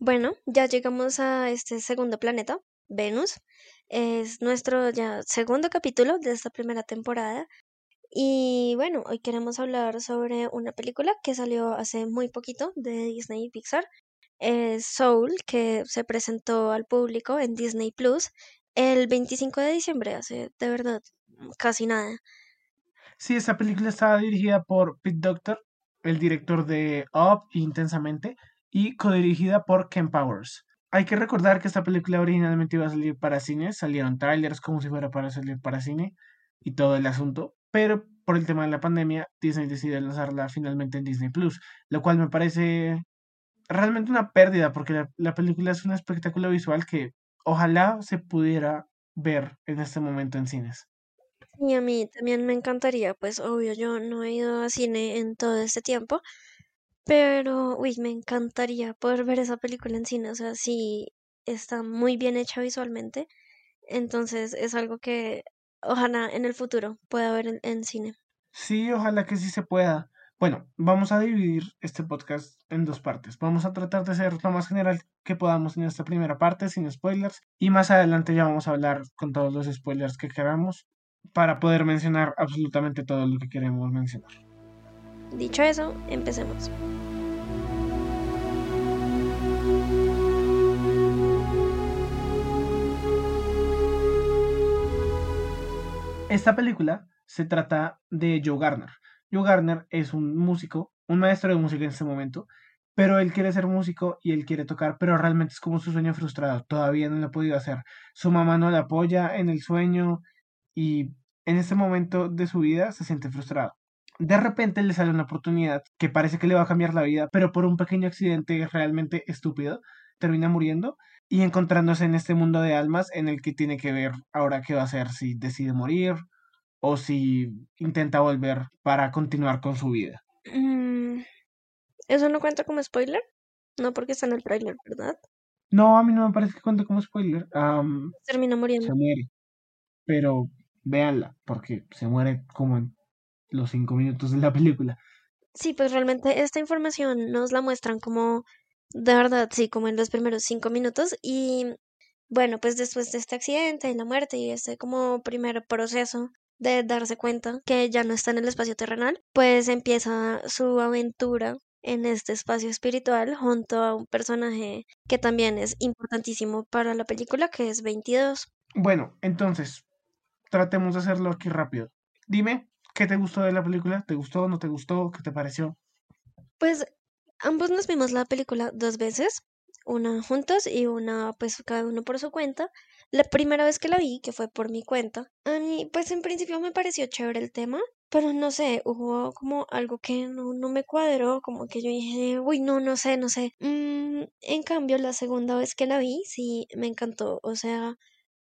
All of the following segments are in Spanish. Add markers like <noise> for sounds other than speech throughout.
Bueno, ya llegamos a este segundo planeta, Venus. Es nuestro ya segundo capítulo de esta primera temporada. Y bueno, hoy queremos hablar sobre una película que salió hace muy poquito de Disney y Pixar. Es Soul, que se presentó al público en Disney Plus el 25 de diciembre, hace de verdad casi nada. Sí, esta película estaba dirigida por Pete Doctor, el director de Up Intensamente, y codirigida por Ken Powers. Hay que recordar que esta película originalmente iba a salir para cine, salieron trailers como si fuera para salir para cine y todo el asunto, pero por el tema de la pandemia, Disney decidió lanzarla finalmente en Disney Plus, lo cual me parece realmente una pérdida porque la, la película es un espectáculo visual que ojalá se pudiera ver en este momento en cines. Y a mí también me encantaría, pues obvio, yo no he ido a cine en todo este tiempo, pero, uy, me encantaría poder ver esa película en cine, o sea, sí está muy bien hecha visualmente, entonces es algo que ojalá en el futuro pueda ver en, en cine. Sí, ojalá que sí se pueda. Bueno, vamos a dividir este podcast en dos partes. Vamos a tratar de ser lo más general que podamos en esta primera parte, sin spoilers, y más adelante ya vamos a hablar con todos los spoilers que queramos para poder mencionar absolutamente todo lo que queremos mencionar. Dicho eso, empecemos. Esta película se trata de Joe Garner. Joe Garner es un músico, un maestro de música en este momento, pero él quiere ser músico y él quiere tocar, pero realmente es como su sueño frustrado, todavía no lo ha podido hacer. Su mamá no le apoya en el sueño y en este momento de su vida se siente frustrado. De repente le sale una oportunidad que parece que le va a cambiar la vida, pero por un pequeño accidente realmente estúpido termina muriendo y encontrándose en este mundo de almas en el que tiene que ver ahora qué va a hacer, si decide morir o si intenta volver para continuar con su vida. Mm, ¿Eso no cuenta como spoiler? No, porque está en el trailer, ¿verdad? No, a mí no me parece que cuente como spoiler. Termina muriendo. se muere. Pero véanla, porque se muere como en los cinco minutos de la película. Sí, pues realmente esta información nos la muestran como, de verdad, sí, como en los primeros cinco minutos y bueno, pues después de este accidente y la muerte y este como primer proceso de darse cuenta que ya no está en el espacio terrenal, pues empieza su aventura en este espacio espiritual junto a un personaje que también es importantísimo para la película, que es 22. Bueno, entonces, tratemos de hacerlo aquí rápido. Dime, ¿qué te gustó de la película? ¿Te gustó? ¿No te gustó? ¿Qué te pareció? Pues ambos nos vimos la película dos veces, una juntos y una pues cada uno por su cuenta. La primera vez que la vi, que fue por mi cuenta, a mí pues en principio me pareció chévere el tema, pero no sé, hubo como algo que no, no me cuadró, como que yo dije, uy, no, no sé, no sé. Mm, en cambio, la segunda vez que la vi, sí, me encantó, o sea...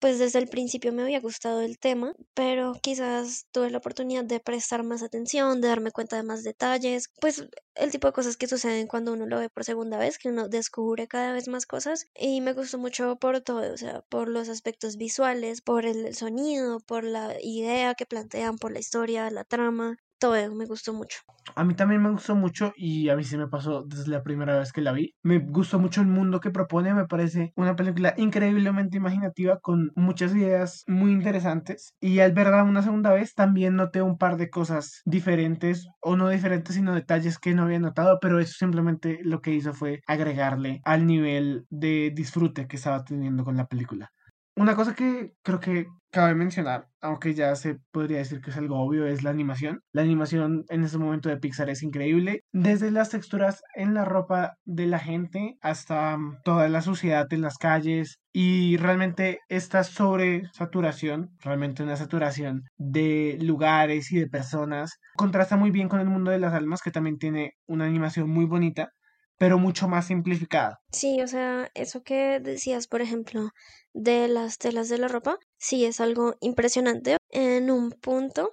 Pues desde el principio me había gustado el tema, pero quizás tuve la oportunidad de prestar más atención, de darme cuenta de más detalles, pues el tipo de cosas que suceden cuando uno lo ve por segunda vez, que uno descubre cada vez más cosas y me gustó mucho por todo, o sea, por los aspectos visuales, por el sonido, por la idea que plantean, por la historia, la trama, eso me gustó mucho. A mí también me gustó mucho y a mí sí me pasó desde la primera vez que la vi. Me gustó mucho el mundo que propone, me parece una película increíblemente imaginativa con muchas ideas muy interesantes y al verla una segunda vez también noté un par de cosas diferentes o no diferentes sino detalles que no había notado, pero eso simplemente lo que hizo fue agregarle al nivel de disfrute que estaba teniendo con la película. Una cosa que creo que cabe mencionar, aunque ya se podría decir que es algo obvio, es la animación. La animación en este momento de Pixar es increíble, desde las texturas en la ropa de la gente hasta mm, toda la suciedad en las calles y realmente esta sobresaturación, realmente una saturación de lugares y de personas, contrasta muy bien con el mundo de las almas que también tiene una animación muy bonita pero mucho más simplificada. Sí, o sea, eso que decías, por ejemplo, de las telas de la ropa, sí es algo impresionante. En un punto,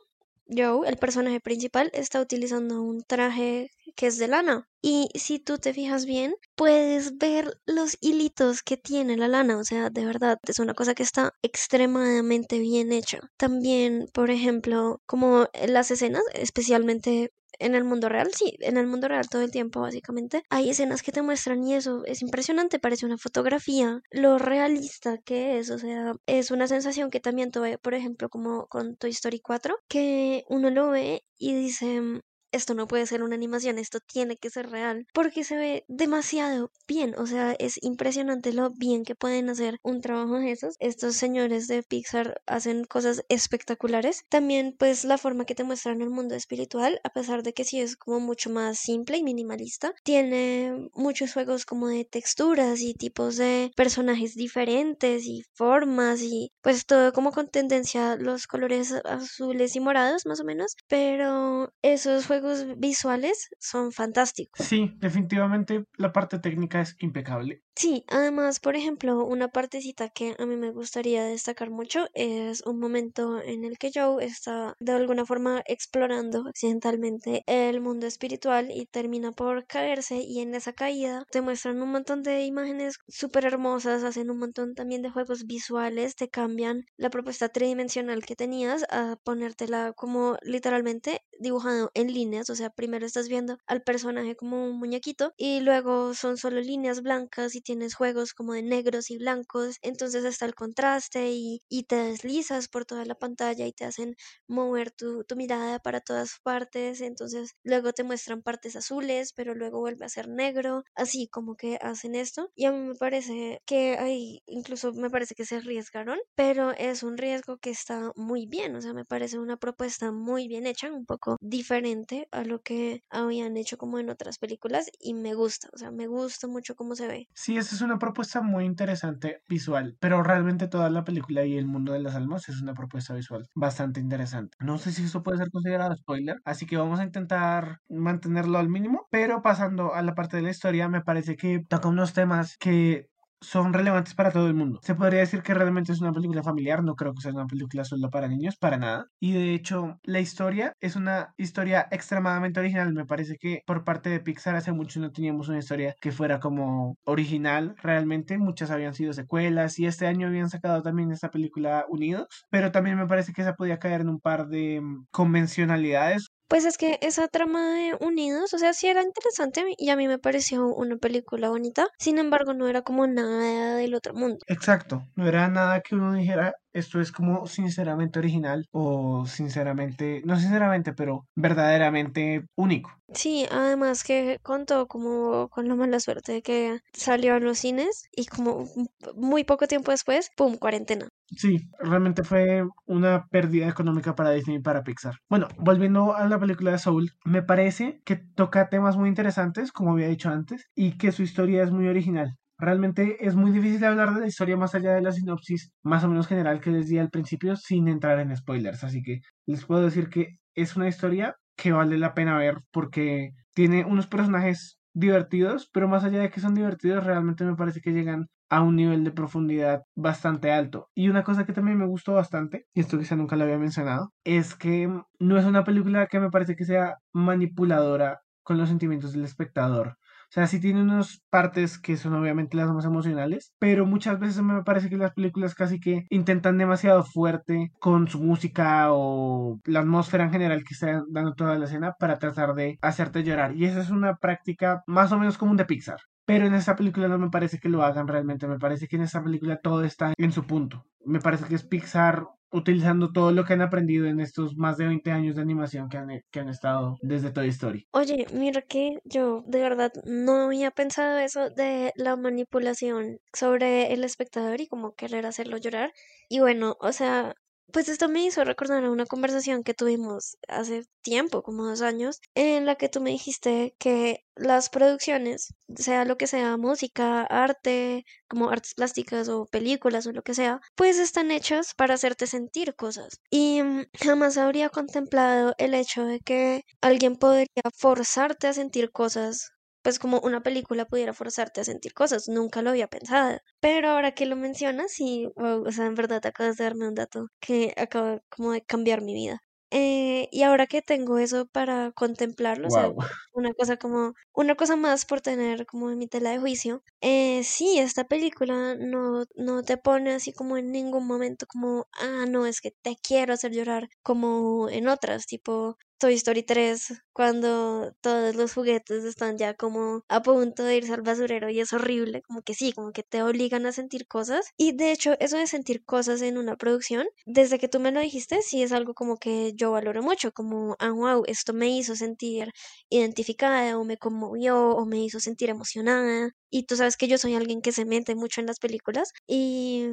Joe, el personaje principal, está utilizando un traje que es de lana. Y si tú te fijas bien, puedes ver los hilitos que tiene la lana. O sea, de verdad, es una cosa que está extremadamente bien hecha. También, por ejemplo, como las escenas, especialmente en el mundo real, sí, en el mundo real todo el tiempo básicamente, hay escenas que te muestran y eso es impresionante, parece una fotografía, lo realista que es, o sea, es una sensación que también tuve, por ejemplo, como con Toy Story 4, que uno lo ve y dice, esto no puede ser una animación, esto tiene que ser real, porque se ve demasiado bien, o sea, es impresionante lo bien que pueden hacer un trabajo de esos. Estos señores de Pixar hacen cosas espectaculares. También pues la forma que te muestran el mundo espiritual, a pesar de que sí es como mucho más simple y minimalista, tiene muchos juegos como de texturas y tipos de personajes diferentes y formas y pues todo como con tendencia los colores azules y morados más o menos, pero esos juegos visuales son fantásticos. Sí, definitivamente la parte técnica es impecable. Sí, además, por ejemplo, una partecita que a mí me gustaría destacar mucho es un momento en el que Joe está de alguna forma explorando accidentalmente el mundo espiritual y termina por caerse y en esa caída te muestran un montón de imágenes súper hermosas, hacen un montón también de juegos visuales, te cambian la propuesta tridimensional que tenías a ponértela como literalmente dibujado en o sea, primero estás viendo al personaje como un muñequito y luego son solo líneas blancas y tienes juegos como de negros y blancos, entonces está el contraste y, te deslizas por toda la pantalla y te hacen mover tu, tu mirada para todas partes, entonces luego te muestran partes azules, pero luego vuelve a ser negro, así como que hacen esto. Y a mí me parece que hay, incluso me parece que se arriesgaron, pero es un riesgo que está muy bien, o sea, me parece una propuesta muy bien hecha, un poco diferente a lo que habían hecho como en otras películas y me gusta, o sea, me gusta mucho cómo se ve. Sí, esa es una propuesta muy interesante visual, pero realmente toda la película y el mundo de las almas es una propuesta visual bastante interesante. No sé si eso puede ser considerado spoiler, así que vamos a intentar mantenerlo al mínimo, pero pasando a la parte de la historia, me parece que toca unos temas que son relevantes para todo el mundo. Se podría decir que realmente es una película familiar, no creo que sea una película solo para niños, para nada. Y de hecho, la historia es una historia extremadamente original. Me parece que por parte de Pixar hace mucho no teníamos una historia que fuera como original realmente. Muchas habían sido secuelas y este año habían sacado también esta película Unidos, pero también me parece que esa podía caer en un par de mm, convencionalidades pues es que esa trama de Unidos, o sea, sí era interesante y a mí me pareció una película bonita, sin embargo no era como nada del otro mundo. Exacto, no era nada que uno dijera, esto es como sinceramente original o sinceramente, no sinceramente, pero verdaderamente único. Sí, además que contó como con la mala suerte de que salió a los cines y como muy poco tiempo después, ¡pum!, cuarentena. Sí, realmente fue una pérdida económica para Disney y para Pixar. Bueno, volviendo a la película de Soul, me parece que toca temas muy interesantes, como había dicho antes, y que su historia es muy original. Realmente es muy difícil hablar de la historia más allá de la sinopsis más o menos general que les di al principio sin entrar en spoilers. Así que les puedo decir que es una historia que vale la pena ver porque tiene unos personajes divertidos, pero más allá de que son divertidos, realmente me parece que llegan a un nivel de profundidad bastante alto. Y una cosa que también me gustó bastante, y esto quizá nunca lo había mencionado, es que no es una película que me parece que sea manipuladora con los sentimientos del espectador. O sea, sí tiene unas partes que son obviamente las más emocionales, pero muchas veces me parece que las películas casi que intentan demasiado fuerte con su música o la atmósfera en general que está dando toda la escena para tratar de hacerte llorar. Y esa es una práctica más o menos común de Pixar. Pero en esta película no me parece que lo hagan realmente, me parece que en esta película todo está en su punto. Me parece que es Pixar utilizando todo lo que han aprendido en estos más de 20 años de animación que han, que han estado desde Toy Story. Oye, mira que yo de verdad no había pensado eso de la manipulación sobre el espectador y como querer hacerlo llorar. Y bueno, o sea, pues esto me hizo recordar una conversación que tuvimos hace tiempo, como dos años, en la que tú me dijiste que las producciones, sea lo que sea, música, arte, como artes plásticas o películas o lo que sea, pues están hechas para hacerte sentir cosas. Y mm, jamás habría contemplado el hecho de que alguien podría forzarte a sentir cosas pues como una película pudiera forzarte a sentir cosas, nunca lo había pensado. Pero ahora que lo mencionas, sí, o sea, en verdad acabas de darme un dato que acaba como de cambiar mi vida. Eh, y ahora que tengo eso para contemplarlo, o sea, <laughs> una cosa como, una cosa más por tener como en mi tela de juicio, eh, sí, esta película no, no te pone así como en ningún momento como, ah, no, es que te quiero hacer llorar como en otras, tipo, Toy Story 3, cuando todos los juguetes están ya como a punto de irse al basurero y es horrible, como que sí, como que te obligan a sentir cosas. Y de hecho, eso de sentir cosas en una producción, desde que tú me lo dijiste, sí es algo como que yo valoro mucho, como, ah, wow, esto me hizo sentir identificada o me conmovió o me hizo sentir emocionada. Y tú sabes que yo soy alguien que se mete mucho en las películas y,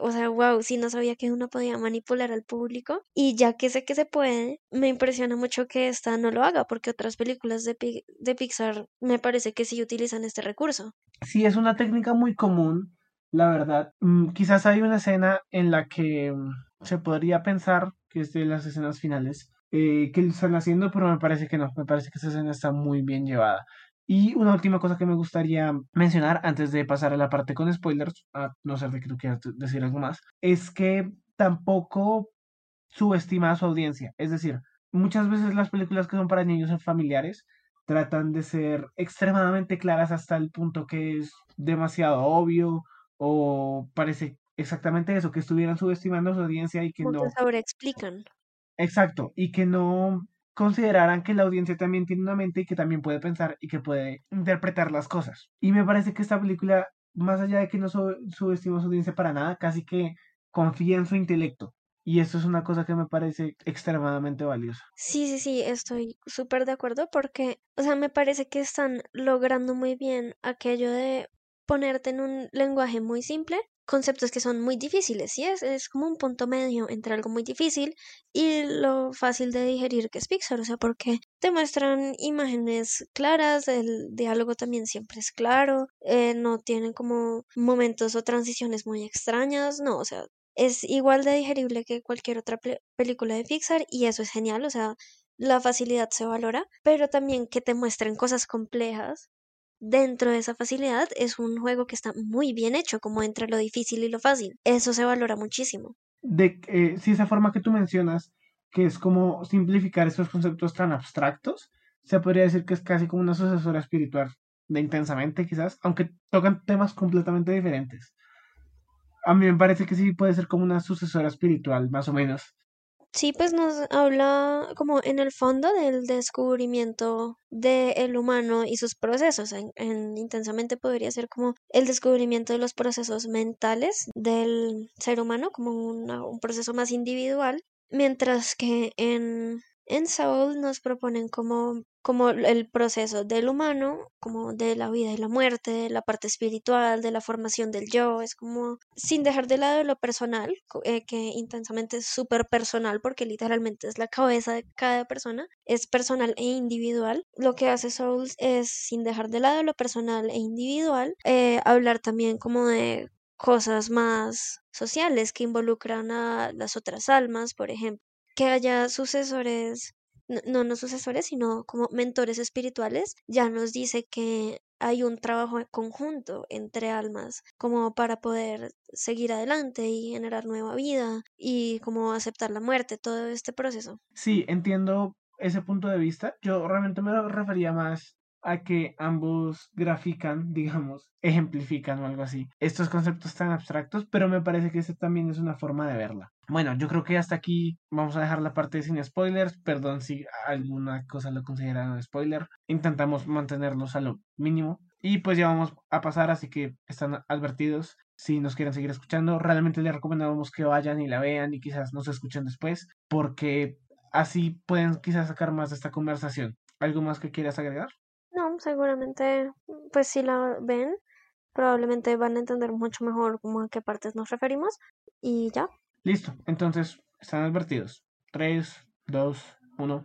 o sea, wow, sí no sabía que uno podía manipular al público y ya que sé que se puede, me impresiona mucho que esta no lo haga porque otras películas de, de Pixar me parece que sí utilizan este recurso. Sí, es una técnica muy común, la verdad. Mm, quizás hay una escena en la que se podría pensar que es de las escenas finales, eh, que lo están haciendo, pero me parece que no, me parece que esa escena está muy bien llevada. Y una última cosa que me gustaría mencionar antes de pasar a la parte con spoilers, a no ser de que tú quieras decir algo más, es que tampoco subestima a su audiencia. Es decir, muchas veces las películas que son para niños familiares tratan de ser extremadamente claras hasta el punto que es demasiado obvio o parece exactamente eso, que estuvieran subestimando a su audiencia y que no... sobreexplican. Exacto, y que no consideraran que la audiencia también tiene una mente y que también puede pensar y que puede interpretar las cosas. Y me parece que esta película, más allá de que no subestima a su audiencia para nada, casi que confía en su intelecto. Y esto es una cosa que me parece extremadamente valiosa. Sí, sí, sí, estoy súper de acuerdo porque, o sea, me parece que están logrando muy bien aquello de ponerte en un lenguaje muy simple conceptos que son muy difíciles, ¿sí? Es, es como un punto medio entre algo muy difícil y lo fácil de digerir que es Pixar, o sea, porque te muestran imágenes claras, el diálogo también siempre es claro, eh, no tienen como momentos o transiciones muy extrañas, no, o sea, es igual de digerible que cualquier otra película de Pixar y eso es genial, o sea, la facilidad se valora, pero también que te muestren cosas complejas dentro de esa facilidad es un juego que está muy bien hecho, como entre lo difícil y lo fácil. Eso se valora muchísimo. De eh, si esa forma que tú mencionas, que es como simplificar estos conceptos tan abstractos, se podría decir que es casi como una sucesora espiritual de intensamente, quizás, aunque tocan temas completamente diferentes. A mí me parece que sí puede ser como una sucesora espiritual, más o menos. Sí, pues nos habla como en el fondo del descubrimiento del humano y sus procesos. En, intensamente podría ser como el descubrimiento de los procesos mentales del ser humano, como un proceso más individual, mientras que en en Soul nos proponen como, como el proceso del humano, como de la vida y la muerte, la parte espiritual, de la formación del yo, es como sin dejar de lado lo personal, eh, que intensamente es súper personal porque literalmente es la cabeza de cada persona, es personal e individual. Lo que hace Soul es sin dejar de lado lo personal e individual, eh, hablar también como de cosas más sociales que involucran a las otras almas, por ejemplo que haya sucesores, no, no sucesores, sino como mentores espirituales, ya nos dice que hay un trabajo conjunto entre almas como para poder seguir adelante y generar nueva vida y como aceptar la muerte, todo este proceso. Sí, entiendo ese punto de vista. Yo realmente me refería más a que ambos grafican, <laughs> digamos, ejemplifican o algo así, estos conceptos tan abstractos, pero me parece que esta también es una forma de verla. Bueno, yo creo que hasta aquí vamos a dejar la parte sin spoilers, perdón si alguna cosa lo consideran spoiler, intentamos mantenerlos a lo mínimo y pues ya vamos a pasar, así que están advertidos si nos quieren seguir escuchando, realmente les recomendamos que vayan y la vean y quizás nos escuchen después, porque así pueden quizás sacar más de esta conversación. ¿Algo más que quieras agregar? Seguramente, pues si la ven, probablemente van a entender mucho mejor cómo a qué partes nos referimos y ya. Listo, entonces están advertidos. 3, 2, 1.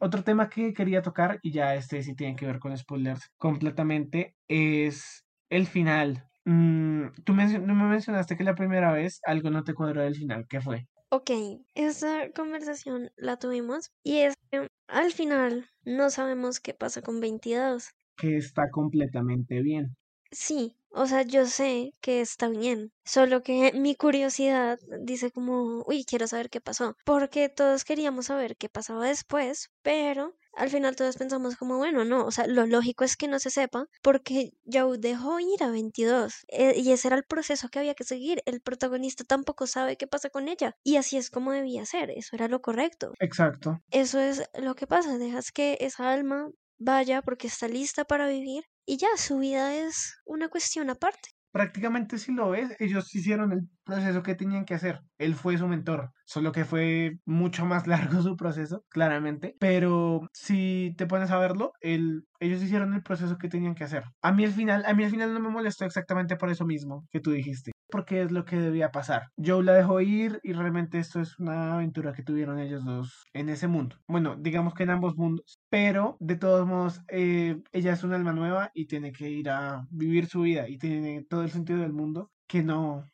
otro tema que quería tocar, y ya este sí tiene que ver con spoilers completamente, es el final. Mm, tú me mencionaste que la primera vez algo no te cuadró del final. ¿Qué fue? Ok, esa conversación la tuvimos y es que al final no sabemos qué pasa con 22. Que está completamente bien. Sí, O sea, yo sé que está bien, solo que mi curiosidad dice como, uy, quiero saber qué pasó, porque todos queríamos saber qué pasaba después, pero al final todos pensamos como, bueno, no, o sea, lo lógico es que no se sepa porque Joe dejó ir a 22 eh, y ese era el proceso que había que seguir. El protagonista tampoco sabe qué pasa con ella y así es como debía ser, eso era lo correcto. Exacto. Eso es lo que pasa, dejas que esa alma vaya porque está lista para vivir y ya su vida es una cuestión aparte. Prácticamente si lo ves, ellos hicieron el proceso que tenían que hacer. Él fue su mentor, solo que fue mucho más <laughs> largo su proceso, claramente. Pero si te pones a verlo, el, ellos hicieron el proceso que tenían que hacer. A mí al final, a mí al final no me molestó exactamente por eso mismo que tú dijiste porque es lo que debía pasar. Joe la dejó ir y realmente esto es una aventura que tuvieron ellos dos en ese mundo. Bueno, digamos que en ambos mundos, pero de todos modos eh, ella es un alma nueva y tiene que ir a vivir su vida y tiene todo el sentido del mundo que no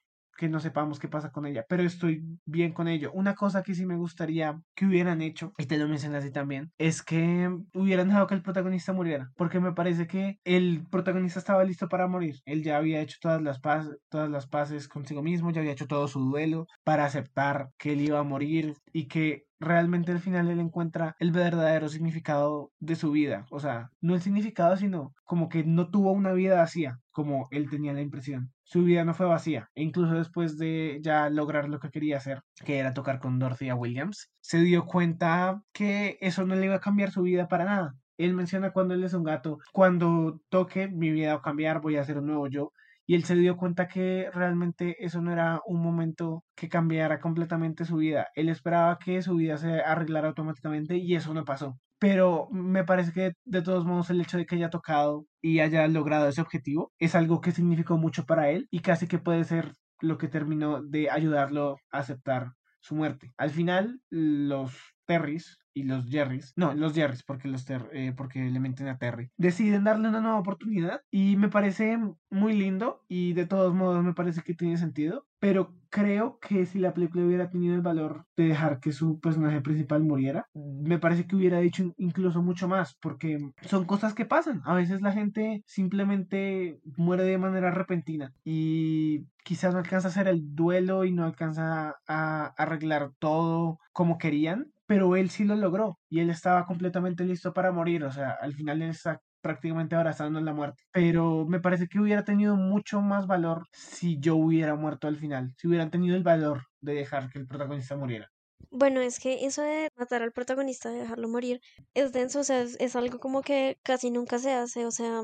que no sepamos qué pasa con ella, pero estoy bien con ello. Una cosa que sí me gustaría que hubieran hecho, y te lo mencioné así también, es que hubieran dejado que el protagonista muriera, porque me parece que el protagonista estaba listo para morir. Él ya había hecho todas las, paz, todas las paces consigo mismo, ya había hecho todo su duelo para aceptar que él iba a morir y que realmente al final él encuentra el verdadero significado de su vida. O sea, no el significado, sino como que no tuvo una vida vacía, como él tenía la impresión. Su vida no fue vacía. E incluso después de ya lograr lo que quería hacer, que era tocar con Dorothy Williams, se dio cuenta que eso no le iba a cambiar su vida para nada. Él menciona cuando él es un gato, cuando toque mi vida va a cambiar, voy a ser un nuevo yo y él se dio cuenta que realmente eso no era un momento que cambiara completamente su vida. Él esperaba que su vida se arreglara automáticamente y eso no pasó. Pero me parece que de todos modos el hecho de que haya tocado y haya logrado ese objetivo es algo que significó mucho para él y casi que puede ser lo que terminó de ayudarlo a aceptar su muerte. Al final, los Terrys y los Jerrys, no, los Jerrys, porque, los eh, porque le menten a Terry, deciden darle una nueva oportunidad y me parece muy lindo y de todos modos me parece que tiene sentido, pero creo que si la película hubiera tenido el valor de dejar que su personaje principal muriera, me parece que hubiera dicho incluso mucho más, porque son cosas que pasan. A veces la gente simplemente muere de manera repentina y quizás no alcanza a hacer el duelo y no alcanza a arreglar todo como querían, pero él sí lo logró y él estaba completamente listo para morir, o sea, al final él está prácticamente abrazando la muerte, pero me parece que hubiera tenido mucho más valor si yo hubiera muerto al final, si hubieran tenido el valor de dejar que el protagonista muriera. Bueno, es que eso de matar al protagonista, de dejarlo morir, es denso, o sea, es, es algo como que casi nunca se hace, o sea,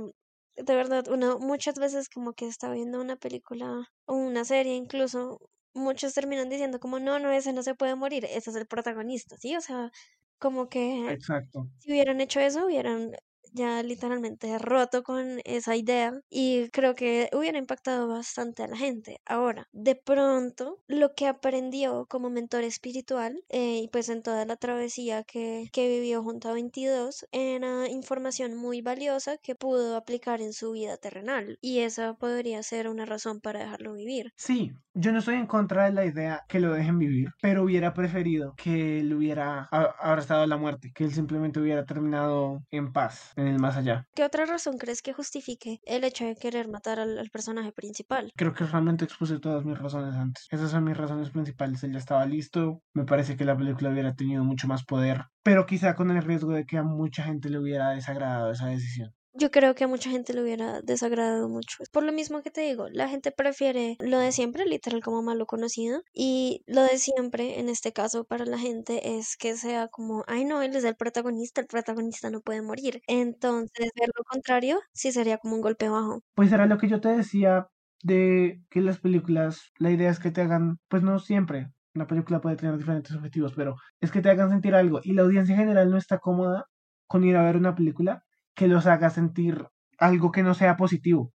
de verdad, uno muchas veces como que está viendo una película o una serie incluso muchos terminan diciendo como, no, no, ese no se puede morir, ese es el protagonista, ¿sí? O sea, como que Exacto. si hubieran hecho eso, hubieran ya literalmente roto con esa idea y creo que hubiera impactado bastante a la gente. Ahora, de pronto, lo que aprendió como mentor espiritual eh, y pues en toda la travesía que, que vivió junto a 22 era información muy valiosa que pudo aplicar en su vida terrenal y esa podría ser una razón para dejarlo vivir. Sí, yo no estoy en contra de la idea que lo dejen vivir, pero hubiera preferido que él hubiera abrazado la muerte, que él simplemente hubiera terminado en paz el más allá. ¿Qué otra razón crees que justifique el hecho de querer matar al, personaje principal? Creo que realmente expuse todas mis razones antes. Esas son mis razones principales. Él ya estaba listo. Me parece que la película hubiera tenido mucho más poder, pero quizá con el riesgo de que a mucha gente le hubiera desagradado esa decisión yo creo que a mucha gente le hubiera desagradado mucho. Por lo mismo que te digo, la gente prefiere lo de siempre, literal como malo conocido, y lo de siempre, en este caso, para la gente es que sea como, ay no, él es el protagonista, el protagonista no puede morir. Entonces, ver lo contrario, sí sería como un golpe bajo. Pues era lo que yo te decía de que las películas, la idea es que te hagan, pues no siempre, una película puede tener diferentes objetivos, pero es que te hagan sentir algo y la audiencia en general no está cómoda con ir a ver una película que los haga sentir algo que no sea positivo.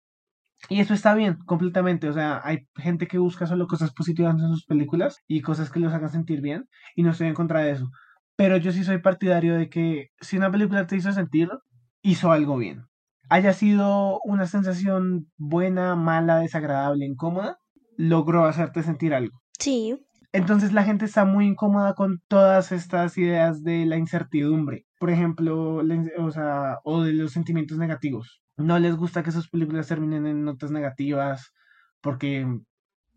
Y eso está bien, completamente. O sea, hay gente que busca solo cosas positivas en sus películas y cosas que los hagan sentir bien, y no estoy en contra de eso. Pero yo sí soy partidario de que si una película te hizo sentir, hizo algo bien. Haya sido una sensación buena, mala, desagradable, incómoda, logró hacerte sentir algo. Sí. Entonces la gente está muy incómoda con todas estas ideas de la incertidumbre, por ejemplo, o, sea, o de los sentimientos negativos. no les gusta que sus películas terminen en notas negativas porque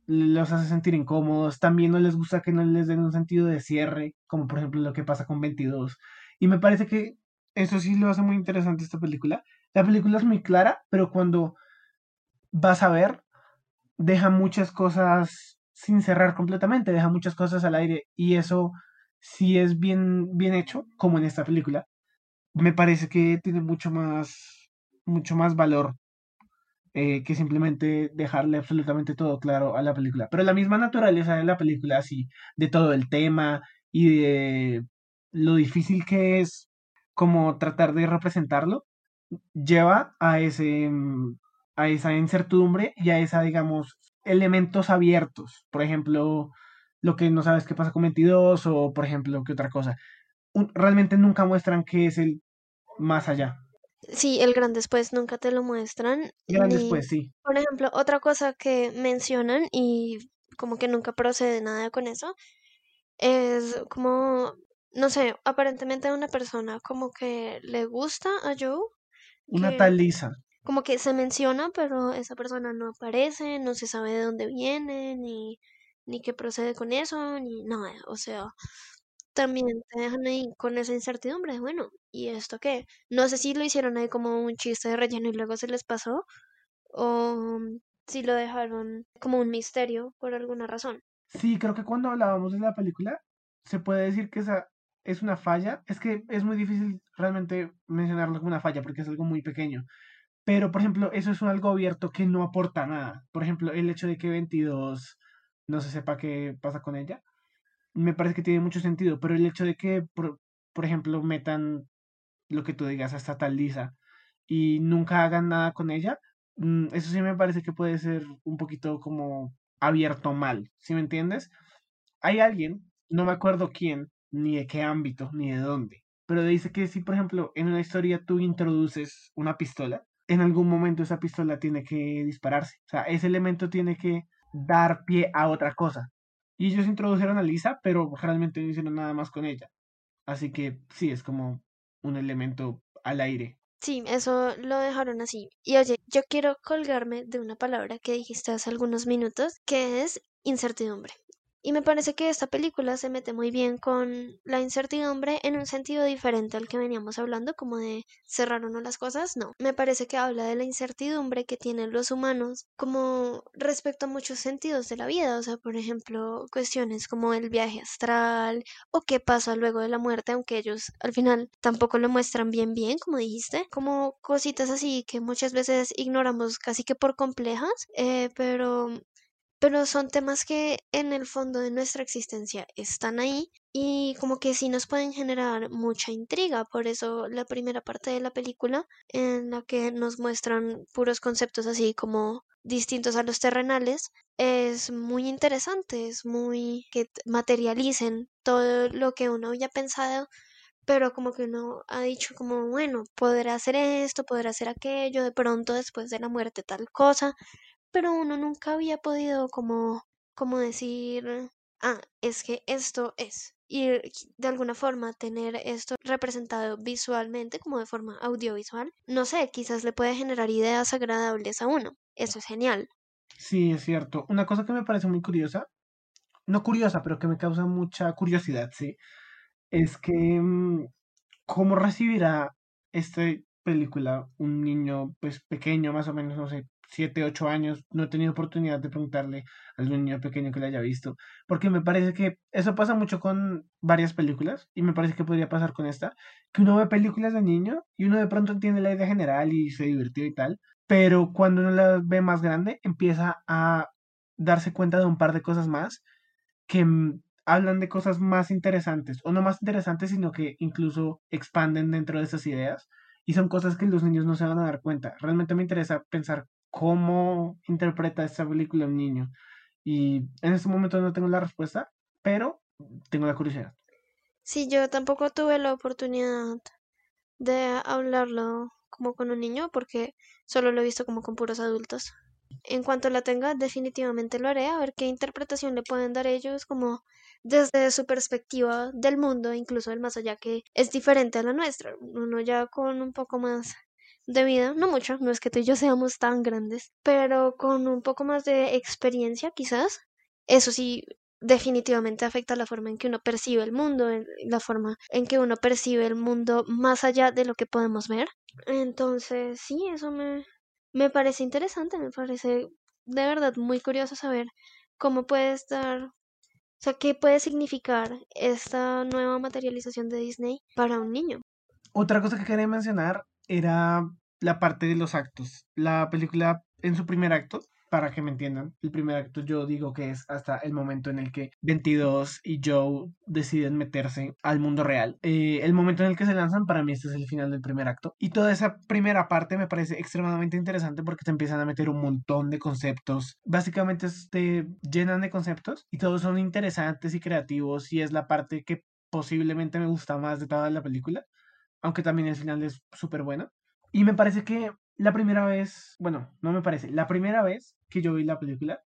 los hace sentir incómodos. También no les gusta que no les den un sentido de cierre, como por ejemplo lo que pasa con 22. Y me parece que eso sí lo hace muy interesante esta película. La película es muy clara, pero cuando vas a ver, deja muchas cosas sin cerrar completamente, deja muchas cosas al aire y eso sí es bien, bien hecho, como en esta película. Me parece que tiene mucho más, mucho más valor eh, que simplemente dejarle absolutamente todo claro a la película. Pero la misma naturaleza de la película, así, de todo el tema y de lo difícil que es como tratar de representarlo, lleva a ese mm, a esa incertidumbre y a esa, digamos, elementos abiertos. Por ejemplo, lo que no sabes qué pasa con 22 o, por ejemplo, qué otra cosa. realmente nunca muestran qué es el más allá. Sí, el gran después nunca te lo muestran. Gran después, sí. Por ejemplo, otra cosa que mencionan y como que nunca procede nada con eso, es como, no sé, aparentemente a una persona como que le gusta a Joe. Una tal Lisa. Como que se menciona, pero esa persona no aparece, no se sabe de dónde viene, ni, ni qué procede con eso, ni nada. O sea, también te dejan ahí con esa incertidumbre bueno, ¿y esto qué? No sé si lo hicieron ahí como un chiste de relleno y luego se les pasó, o si lo dejaron como un misterio por alguna razón. Sí, creo que cuando hablábamos de la película, se puede decir que esa es una falla. Es que es muy difícil realmente mencionarlo como una falla porque es algo muy pequeño. Pero, por ejemplo, eso es un algo abierto que no aporta nada. Por ejemplo, el hecho de que 22 no se sepa qué pasa con ella me parece que tiene mucho sentido, pero el hecho de que, por, por ejemplo, metan lo que tú digas hasta tal Lisa y nunca hagan nada con ella, mm, eso sí me parece que puede ser un poquito como abierto mal, ¿sí me entiendes? Hay alguien, no me acuerdo quién, ni de qué ámbito, ni de dónde, pero dice que si, por ejemplo, en una historia tú introduces una pistola, en algún momento esa pistola tiene que dispararse, o sea, ese elemento tiene que dar pie a otra cosa. Y ellos introdujeron a Lisa, pero realmente no hicieron nada más con ella. Así que sí, es como un elemento al aire. Sí, eso lo dejaron así. Y oye, yo quiero colgarme de una palabra que dijiste hace algunos minutos, que es incertidumbre. Y me parece que esta película se mete muy bien con la incertidumbre en un sentido diferente al que veníamos hablando, como de cerrar o no las cosas. No, me parece que habla de la incertidumbre que tienen los humanos como respecto a muchos sentidos de la vida. O sea, por ejemplo, cuestiones como el viaje astral o qué pasa luego de la muerte, aunque ellos al final tampoco lo muestran bien bien, como dijiste. Como cositas así que muchas veces ignoramos casi que por complejas, eh, pero pero son temas que en el fondo de nuestra existencia están ahí y como que sí nos pueden generar mucha intriga. Por eso la primera parte de la película en la que nos muestran puros conceptos así como distintos a los terrenales es muy interesante, es muy que materialicen todo lo que uno había pensado pero como que uno ha dicho como, bueno, podrá hacer esto, podrá hacer aquello, de pronto después de la muerte tal cosa, pero uno nunca había podido como, como decir, ah, es que esto es. Y de alguna forma tener esto representado visualmente, como de forma audiovisual, no sé, quizás le puede generar ideas agradables a uno. Eso es genial. Sí, es cierto. Una cosa que me parece muy curiosa, no curiosa, pero que me causa mucha curiosidad, sí, es que mm, cómo recibirá esta película un niño pues pequeño, más o menos, no sé, 7, 8 años, no he tenido oportunidad de preguntarle a algún niño pequeño que lo haya visto, porque me parece que eso pasa mucho con varias películas y me parece que podría pasar con esta, que uno ve películas de niño y uno de pronto entiende la idea general y se divirtió y tal, pero cuando uno la ve más grande empieza a darse cuenta de un par de cosas más que mm, hablan de cosas más interesantes, o no más interesantes, sino que incluso expanden dentro de esas ideas. Y son cosas que los niños no se van a dar cuenta. Realmente me interesa pensar cómo interpreta esta película un niño. Y en este momento no tengo la respuesta, pero tengo la curiosidad. Sí, yo tampoco tuve la oportunidad de hablarlo como con un niño porque solo lo he visto como con puros adultos. En cuanto la tenga, definitivamente lo haré, a ver qué interpretación le pueden dar ellos como desde su perspectiva del mundo, incluso del más allá, que es diferente a la nuestra. Uno ya con un poco más de vida, no mucho, no es que tú y yo seamos tan grandes, pero con un poco más de experiencia quizás, eso sí definitivamente afecta la forma en que uno percibe el mundo, la forma en que uno percibe el mundo más allá de lo que podemos ver. Entonces, sí, eso me, me parece interesante, me parece de verdad muy curioso saber cómo puede estar, o sea, qué puede significar esta nueva materialización de Disney para un niño. Otra cosa que quería mencionar era la parte de los actos. La película en su primer acto para que me entiendan, el primer acto yo digo que es hasta el momento en el que 22 y Joe deciden meterse al mundo real. Eh, el momento en el que se lanzan, para mí este es el final del primer acto. Y toda esa primera parte me parece extremadamente interesante porque te empiezan a meter un montón de conceptos. Básicamente te llenan de conceptos y todos son interesantes y creativos y es la parte que posiblemente me gusta más de toda la película. Aunque también el final es súper bueno. Y me parece que la primera vez, bueno, no me parece, la primera vez que yo vi la película,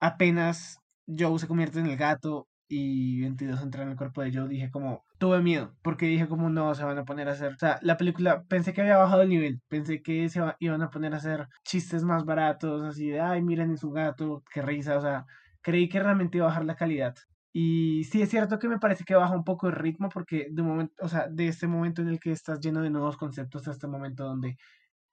apenas Joe se convierte en el gato y 22 entra en el cuerpo de Joe, dije como, tuve miedo, porque dije como no, se van a poner a hacer, o sea, la película, pensé que había bajado el nivel, pensé que se iban a poner a hacer chistes más baratos, así de, ay, miren, es un gato, qué risa, o sea, creí que realmente iba a bajar la calidad. Y sí es cierto que me parece que baja un poco el ritmo porque de momento, o sea, de este momento en el que estás lleno de nuevos conceptos a este momento donde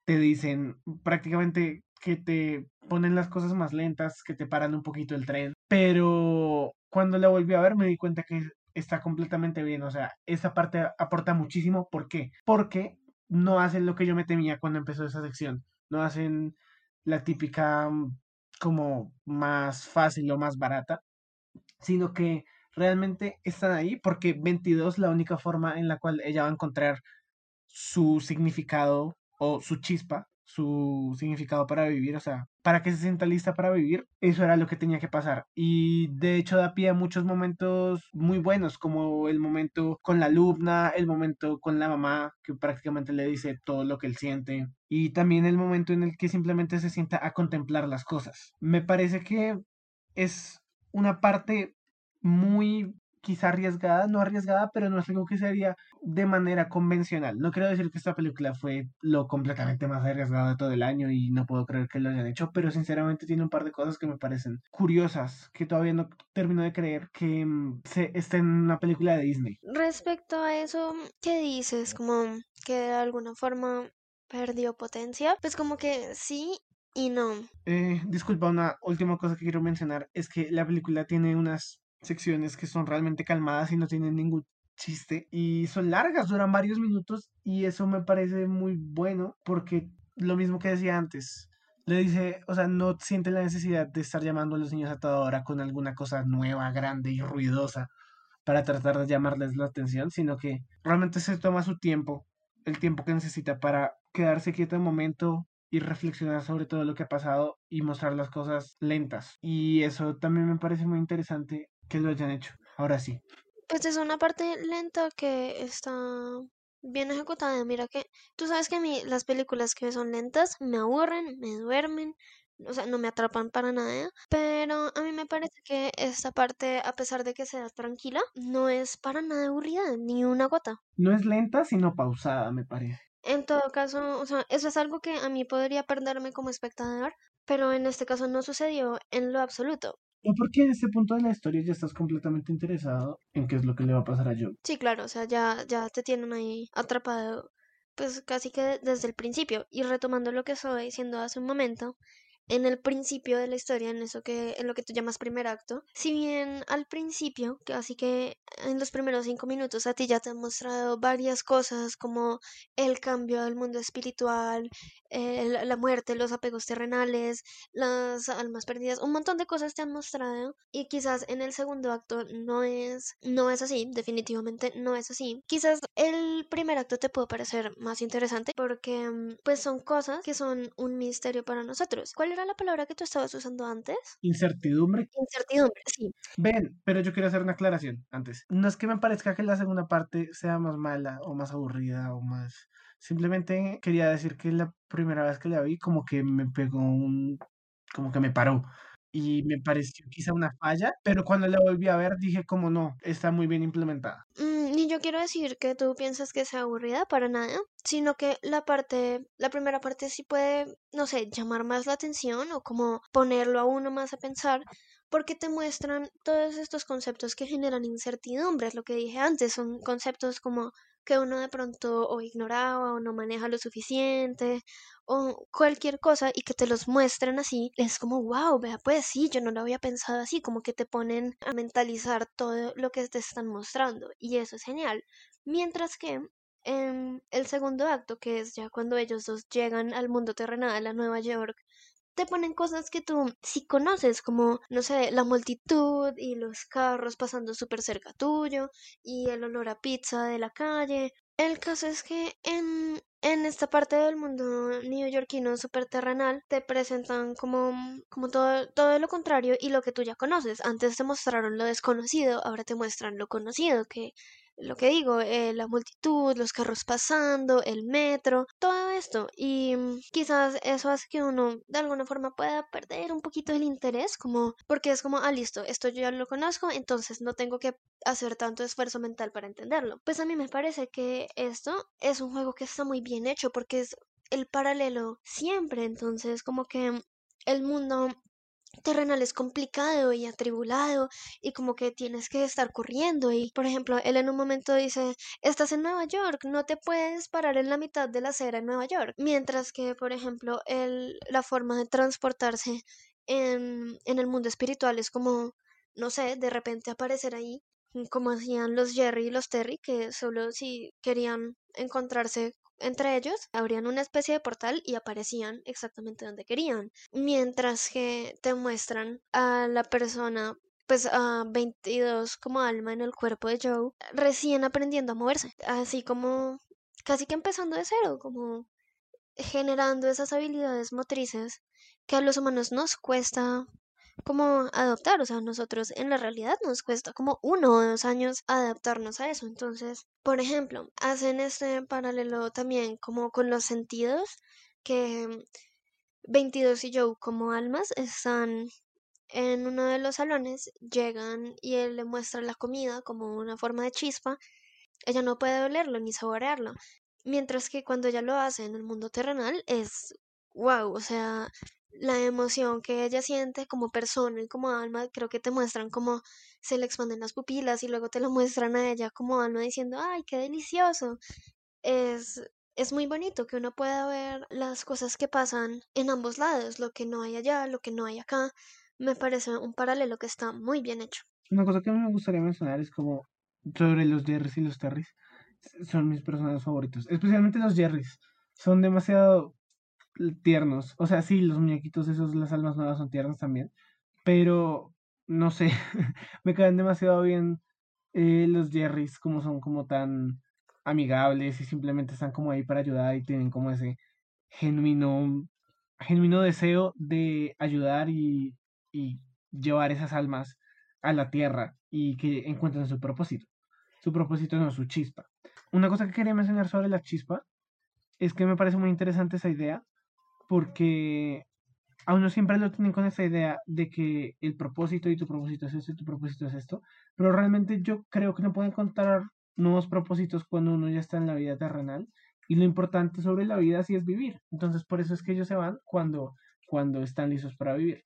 te dicen prácticamente que te ponen las cosas más lentas, que te paran un poquito el tren. Pero cuando la volví a ver me di cuenta que está completamente bien. O sea, esa parte aporta muchísimo. ¿Por qué? Porque no hacen lo que yo me temía cuando empezó esa sección. No hacen la típica mm, como más fácil o más barata, sino que realmente están ahí porque 22 la única forma en la cual ella va a encontrar su significado o su chispa, su significado para vivir, o sea, para que se sienta lista para vivir, eso era lo que tenía que pasar. Y de hecho da pie a muchos momentos muy buenos, como el momento con la alumna, el momento con la mamá, que prácticamente le dice todo lo que él siente, y también el momento en el que simplemente se sienta a contemplar las cosas. Me parece que es una parte muy quizá arriesgada, no arriesgada, pero no es algo que se haría de manera convencional. No quiero decir que esta película fue lo completamente más arriesgado de todo el año y no puedo creer que lo hayan hecho, pero sinceramente tiene un par de cosas que me parecen curiosas, que todavía no termino de creer que mm, se esté en una película de Disney. Respecto a eso, ¿qué dices? Como que de alguna forma perdió potencia. Pues como que sí y no. Eh, disculpa, una última cosa que quiero mencionar es que la película tiene unas secciones que son realmente calmadas y no tienen ningún chiste y son largas, duran varios minutos y eso me parece muy bueno porque lo mismo que decía antes, le dice, o sea, no siente la necesidad de estar llamando a los niños a toda hora con alguna cosa nueva, grande y ruidosa para tratar de llamarles la atención, sino que realmente se toma su tiempo, el tiempo que necesita para quedarse quieto un momento y reflexionar sobre todo lo que ha pasado y mostrar las cosas lentas. Y eso también me parece muy interesante que lo hayan hecho. Ahora sí. Pues es una parte lenta que está bien ejecutada. Mira que tú sabes que a mí las películas que son lentas me aburren, me duermen, o sea, no me atrapan para nada. Pero a mí me parece que esta parte, a pesar de que sea tranquila, no es para nada aburrida, ni una gota. No es lenta, sino pausada, me parece. En todo caso, o sea, eso es algo que a mí podría perderme como espectador, pero en este caso no sucedió en lo absoluto. ¿O por qué en este punto de la historia ya estás completamente interesado en qué es lo que le va a pasar a Joe? Sí, claro, o sea, ya, ya te tienen ahí atrapado, pues casi que desde el principio. Y retomando lo que estaba diciendo hace un momento, en el principio de la historia, en eso que, en lo que tú llamas primer acto, si bien al principio, así que en los primeros cinco minutos a ti ya te han mostrado varias cosas como el cambio del mundo espiritual, la muerte, los apegos terrenales, las almas perdidas, un montón de cosas te han mostrado y quizás en el segundo acto no es, no es así, definitivamente no es así. Quizás el primer acto te puede parecer más interesante porque pues son cosas que son un misterio para nosotros. ¿Cuál era la palabra que tú estabas usando antes? Incertidumbre. Incertidumbre, sí. Ven, pero yo quiero hacer una aclaración antes. No es que me parezca que la segunda parte sea más mala o más aburrida o más... Simplemente quería decir que la primera vez que la vi como que me pegó un... como que me paró y me pareció quizá una falla, pero cuando la volví a ver dije como no, está muy bien implementada. Mm, Ni yo quiero decir que tú piensas que sea aburrida para nada, sino que la parte, la primera parte sí puede, no sé, llamar más la atención o como ponerlo a uno más a pensar, porque te muestran todos estos conceptos que generan incertidumbre. Lo que dije antes son conceptos como que uno de pronto o ignoraba o no maneja lo suficiente o cualquier cosa y que te los muestren así, es como, wow, vea, pues sí, yo no lo había pensado así, como que te ponen a mentalizar todo lo que te están mostrando y eso es genial. Mientras que en el segundo acto, que es ya cuando ellos dos llegan al mundo terrenal, a Nueva York, te ponen cosas que tú sí conoces, como, no sé, la multitud y los carros pasando súper cerca tuyo y el olor a pizza de la calle. El caso es que en, en esta parte del mundo neoyorquino súper terrenal te presentan como, como todo, todo lo contrario y lo que tú ya conoces. Antes te mostraron lo desconocido, ahora te muestran lo conocido, que lo que digo, eh, la multitud, los carros pasando, el metro, todo esto. Y mm, quizás eso hace que uno de alguna forma pueda perder un poquito el interés, como porque es como, ah, listo, esto yo ya lo conozco, entonces no tengo que hacer tanto esfuerzo mental para entenderlo. Pues a mí me parece que esto es un juego que está muy bien hecho porque es el paralelo siempre, entonces como que el mundo terrenal es complicado y atribulado y como que tienes que estar corriendo y por ejemplo él en un momento dice estás en Nueva York no te puedes parar en la mitad de la acera en Nueva York mientras que por ejemplo él, la forma de transportarse en, en el mundo espiritual es como no sé de repente aparecer ahí como hacían los Jerry y los Terry que solo si querían encontrarse entre ellos abrían una especie de portal y aparecían exactamente donde querían. Mientras que te muestran a la persona pues a 22 como alma en el cuerpo de Joe, recién aprendiendo a moverse, así como casi que empezando de cero, como generando esas habilidades motrices que a los humanos nos cuesta como adoptar, o sea, nosotros en la realidad nos cuesta como uno o dos años adaptarnos a eso. Entonces, por ejemplo, hacen este paralelo también como con los sentidos, que 22 y Joe como almas están en uno de los salones, llegan y él le muestra la comida como una forma de chispa. Ella no puede olerlo ni saborearlo. Mientras que cuando ella lo hace en el mundo terrenal es wow, o sea, la emoción que ella siente como persona y como alma, creo que te muestran como se le expanden las pupilas y luego te lo muestran a ella como alma diciendo, ay, qué delicioso. Es, es muy bonito que uno pueda ver las cosas que pasan en ambos lados, lo que no hay allá, lo que no hay acá. Me parece un paralelo que está muy bien hecho. Una cosa que me gustaría mencionar es como sobre los Jerrys y los Terrys. Son mis personajes favoritos, especialmente los Jerrys. Son demasiado tiernos. O sea, sí, los muñequitos esos, las almas nuevas son tiernas también. Pero, no sé, <laughs> me caen demasiado bien eh, los Jerrys, como son como tan amigables y simplemente están como ahí para ayudar y tienen como ese genuino, genuino deseo de ayudar y, llevar esas almas a la tierra y que encuentren su propósito. Su propósito no su chispa. Una cosa que quería mencionar sobre la chispa es que me parece muy interesante esa idea porque a uno siempre lo tienen con esa idea de que el propósito y tu propósito es esto y tu propósito es esto, pero realmente yo creo que no pueden encontrar nuevos propósitos cuando uno ya está en la vida terrenal y lo importante sobre la vida sí es vivir. Entonces por eso es que ellos se van cuando, cuando están listos para vivir.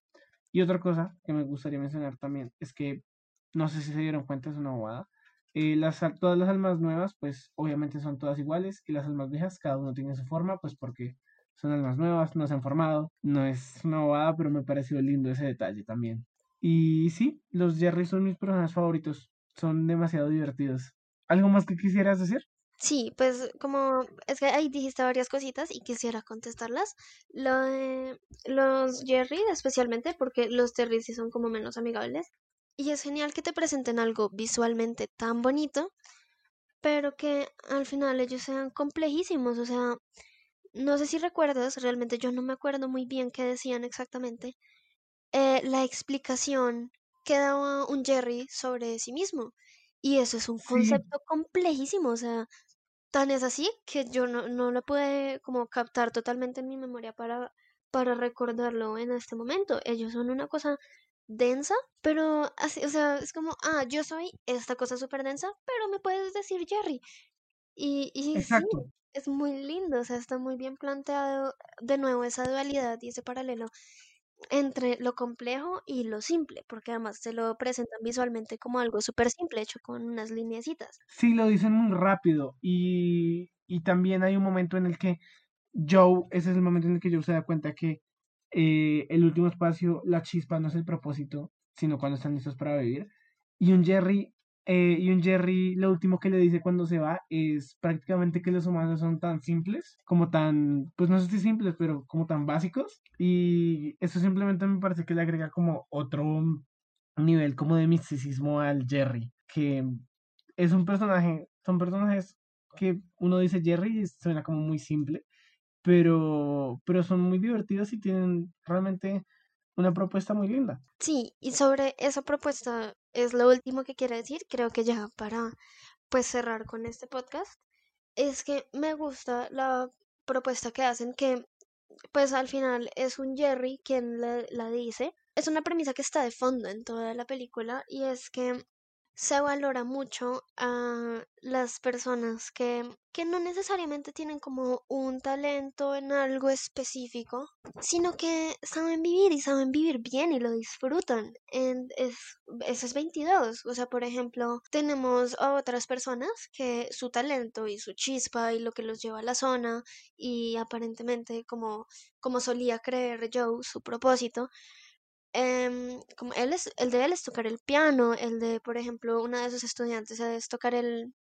Y otra cosa que me gustaría mencionar también es que, no sé si se dieron cuenta, es una bobada, eh, las, todas las almas nuevas pues obviamente son todas iguales y las almas viejas cada uno tiene su forma pues porque son almas nuevas, no se han formado, no es una pero me pareció lindo ese detalle también. Y sí, los Jerry son mis personajes favoritos, son demasiado divertidos. ¿Algo más que quisieras decir? Sí, pues como es que ahí dijiste varias cositas y quisiera contestarlas. Lo de los Jerry, especialmente porque los Terry sí son como menos amigables. Y es genial que te presenten algo visualmente tan bonito, pero que al final ellos sean complejísimos. O sea, no sé si recuerdas, realmente yo no me acuerdo muy bien qué decían exactamente, eh, la explicación que daba un Jerry sobre sí mismo. Y eso es un concepto complejísimo, o sea, tan es así que yo no, no lo pude como captar totalmente en mi memoria para, para recordarlo en este momento. Ellos son una cosa densa, pero así, o sea, es como, ah, yo soy esta cosa súper densa, pero me puedes decir Jerry. Y, y sí, es muy lindo, o sea, está muy bien planteado de nuevo esa dualidad y ese paralelo entre lo complejo y lo simple, porque además se lo presentan visualmente como algo súper simple, hecho con unas lineecitas. Sí, lo dicen muy rápido y, y también hay un momento en el que Joe, ese es el momento en el que Joe se da cuenta que eh, el último espacio, la chispa no es el propósito, sino cuando están listos para vivir. Y un Jerry, eh, y un Jerry, lo último que le dice cuando se va es prácticamente que los humanos son tan simples, como tan, pues no sé si simples, pero como tan básicos. Y eso simplemente me parece que le agrega como otro nivel como de misticismo al Jerry, que es un personaje, son personajes que uno dice Jerry y suena como muy simple, pero, pero son muy divertidos y tienen realmente una propuesta muy linda. Sí, y sobre esa propuesta es lo último que quiero decir, creo que ya para pues cerrar con este podcast, es que me gusta la propuesta que hacen que pues al final es un Jerry quien la, la dice. Es una premisa que está de fondo en toda la película y es que se valora mucho a las personas que, que no necesariamente tienen como un talento en algo específico, sino que saben vivir y saben vivir bien y lo disfrutan. Es, eso es 22. O sea, por ejemplo, tenemos a otras personas que su talento y su chispa y lo que los lleva a la zona y aparentemente como, como solía creer Joe, su propósito Em, como él es, el de él es tocar el piano, el de, por ejemplo, una de sus estudiantes es tocar el,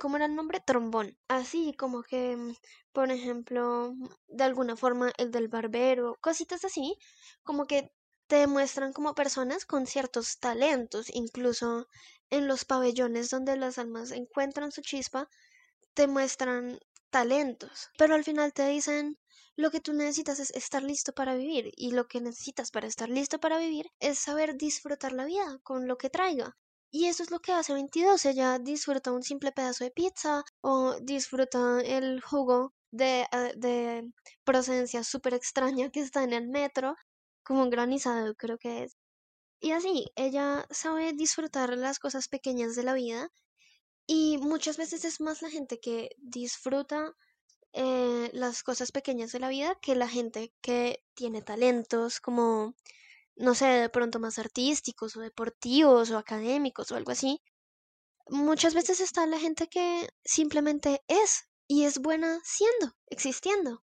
¿cómo era el nombre? Trombón. Así como que, mm, por ejemplo, de alguna forma el del barbero, cositas así, como que te demuestran como personas con ciertos talentos, incluso en los pabellones donde las almas encuentran su chispa, te muestran talentos, pero al final te dicen lo que tú necesitas es estar listo para vivir y lo que necesitas para estar listo para vivir es saber disfrutar la vida con lo que traiga. Y eso es lo que hace 22. Ella disfruta un simple pedazo de pizza o disfruta el jugo de, eh, de procedencia súper extraña que está en el metro, como un granizado creo que es. Y así, ella sabe disfrutar las cosas pequeñas de la vida y muchas veces es más la gente que disfruta eh, las cosas pequeñas de la vida que la gente que tiene talentos como, no sé, de pronto más artísticos o deportivos o académicos o algo así. Muchas veces está la gente que simplemente es y es buena siendo, existiendo.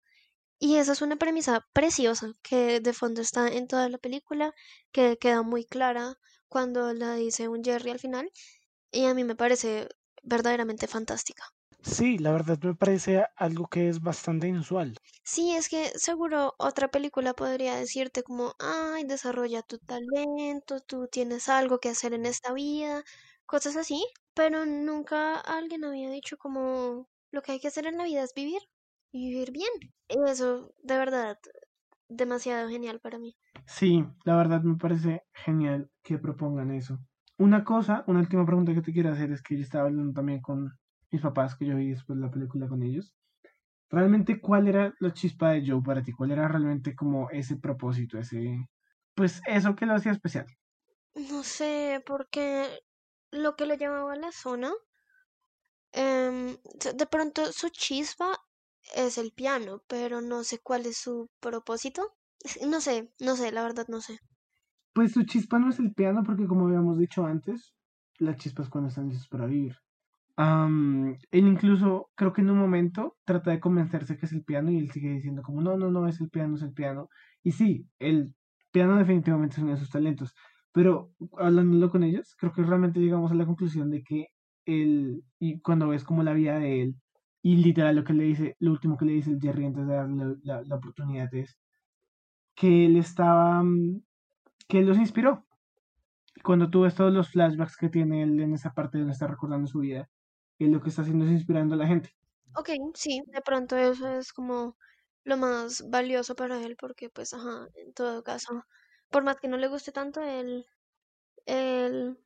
Y esa es una premisa preciosa que de fondo está en toda la película, que queda muy clara cuando la dice un Jerry al final. Y a mí me parece verdaderamente fantástica. Sí, la verdad me parece algo que es bastante inusual. Sí, es que seguro otra película podría decirte como, ay, desarrolla tu talento, tú tienes algo que hacer en esta vida, cosas así, pero nunca alguien había dicho como lo que hay que hacer en la vida es vivir y vivir bien. Y eso, de verdad, demasiado genial para mí. Sí, la verdad me parece genial que propongan eso. Una cosa, una última pregunta que te quiero hacer es que yo estaba hablando también con mis papás que yo vi después la película con ellos. Realmente, ¿cuál era la chispa de Joe para ti? ¿Cuál era realmente como ese propósito, ese, pues eso que lo hacía especial? No sé, porque lo que le llamaba la zona, em, de pronto su chispa es el piano, pero no sé cuál es su propósito. <laughs> No sé, no sé, la verdad no sé. Pues su chispa no es el piano, porque como habíamos dicho antes, la chispa es cuando están listos para vivir. Um, él incluso creo que en un momento trata de convencerse que es el piano y él sigue diciendo como no, no, no, es el piano, es el piano. Y sí, el piano definitivamente es uno de sus talentos, pero hablándolo con ellos, creo que realmente llegamos a la conclusión de que él, y cuando ves como la vida de él, y literal lo que le dice, lo último que le dice el Jerry antes de darle la, la oportunidad es que él estaba, mm, que él los inspiró. Cuando tú ves todos los flashbacks que tiene él en esa parte donde está recordando su vida, y lo que está haciendo es inspirando a la gente. Ok, sí, de pronto eso es como lo más valioso para él, porque pues, ajá, en todo caso, por más que no le guste tanto, él, él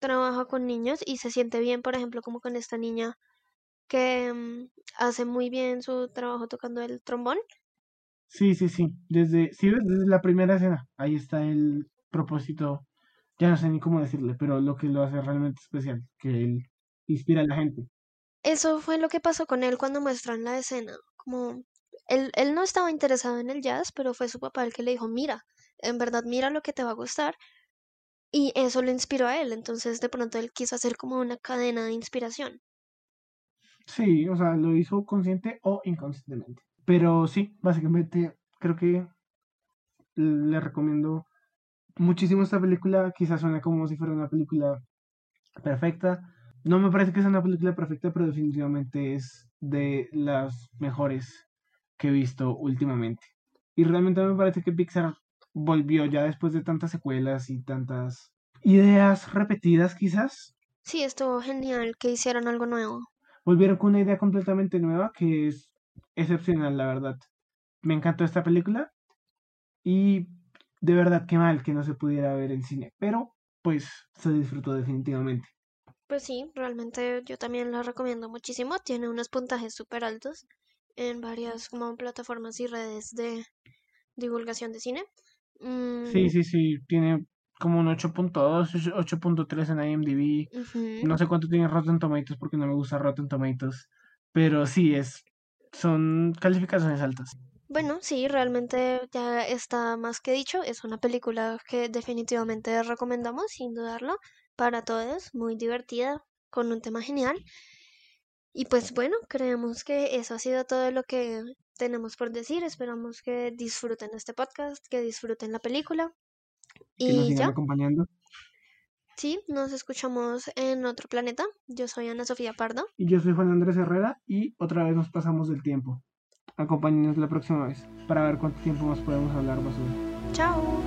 trabaja con niños y se siente bien, por ejemplo, como con esta niña que mm, hace muy bien su trabajo tocando el trombón. Sí, sí, sí. Desde, sí, desde la primera escena. Ahí está él propósito, ya no sé ni cómo decirle, pero lo que lo hace realmente especial, que él inspira a la gente. Eso fue lo que pasó con él cuando muestran la escena. Como él, él no estaba interesado en el jazz, pero fue su papá el que le dijo, mira, en verdad mira lo que te va a gustar. Y eso lo inspiró a él. Entonces de pronto él quiso hacer como una cadena de inspiración. Sí, o sea, lo hizo consciente o inconscientemente. Pero sí, básicamente creo que le recomiendo muchísimo esta película. Quizás suena como si fuera una película perfecta. No me parece que sea una película perfecta, pero definitivamente es de las mejores que he visto últimamente. Y realmente me parece que Pixar volvió ya después de tantas secuelas y tantas ideas repetidas quizás. Sí, estuvo genial que hicieran algo nuevo. Volvieron con una idea completamente nueva que es excepcional, la verdad. Me encantó esta película y de verdad qué mal que no se pudiera ver en cine, pero pues se disfrutó definitivamente. Pues sí, realmente yo también la recomiendo muchísimo. Tiene unos puntajes súper altos en varias como plataformas y redes de divulgación de cine. Sí, Mm, sí, sí, tiene como un 8.2, 8.3 en IMDb. No sé cuánto tiene Rotten Tomatoes porque no me gusta Rotten Tomatoes, pero sí es son calificaciones altas. Bueno, sí, realmente ya está más que dicho. Es una película que definitivamente recomendamos, sin dudarlo, para todos. Muy divertida, con un tema genial. Y pues bueno, creemos que eso ha sido todo lo que tenemos por decir. Esperamos que disfruten este podcast, que disfruten la película. Que nos Y sigan ya, acompañando. Sí, nos escuchamos en otro planeta. Yo soy Ana Sofía Pardo. Y yo soy Juan Andrés Herrera y otra vez nos pasamos del tiempo. Acompáñenos la próxima vez para ver cuánto tiempo más podemos hablar basura. Chao.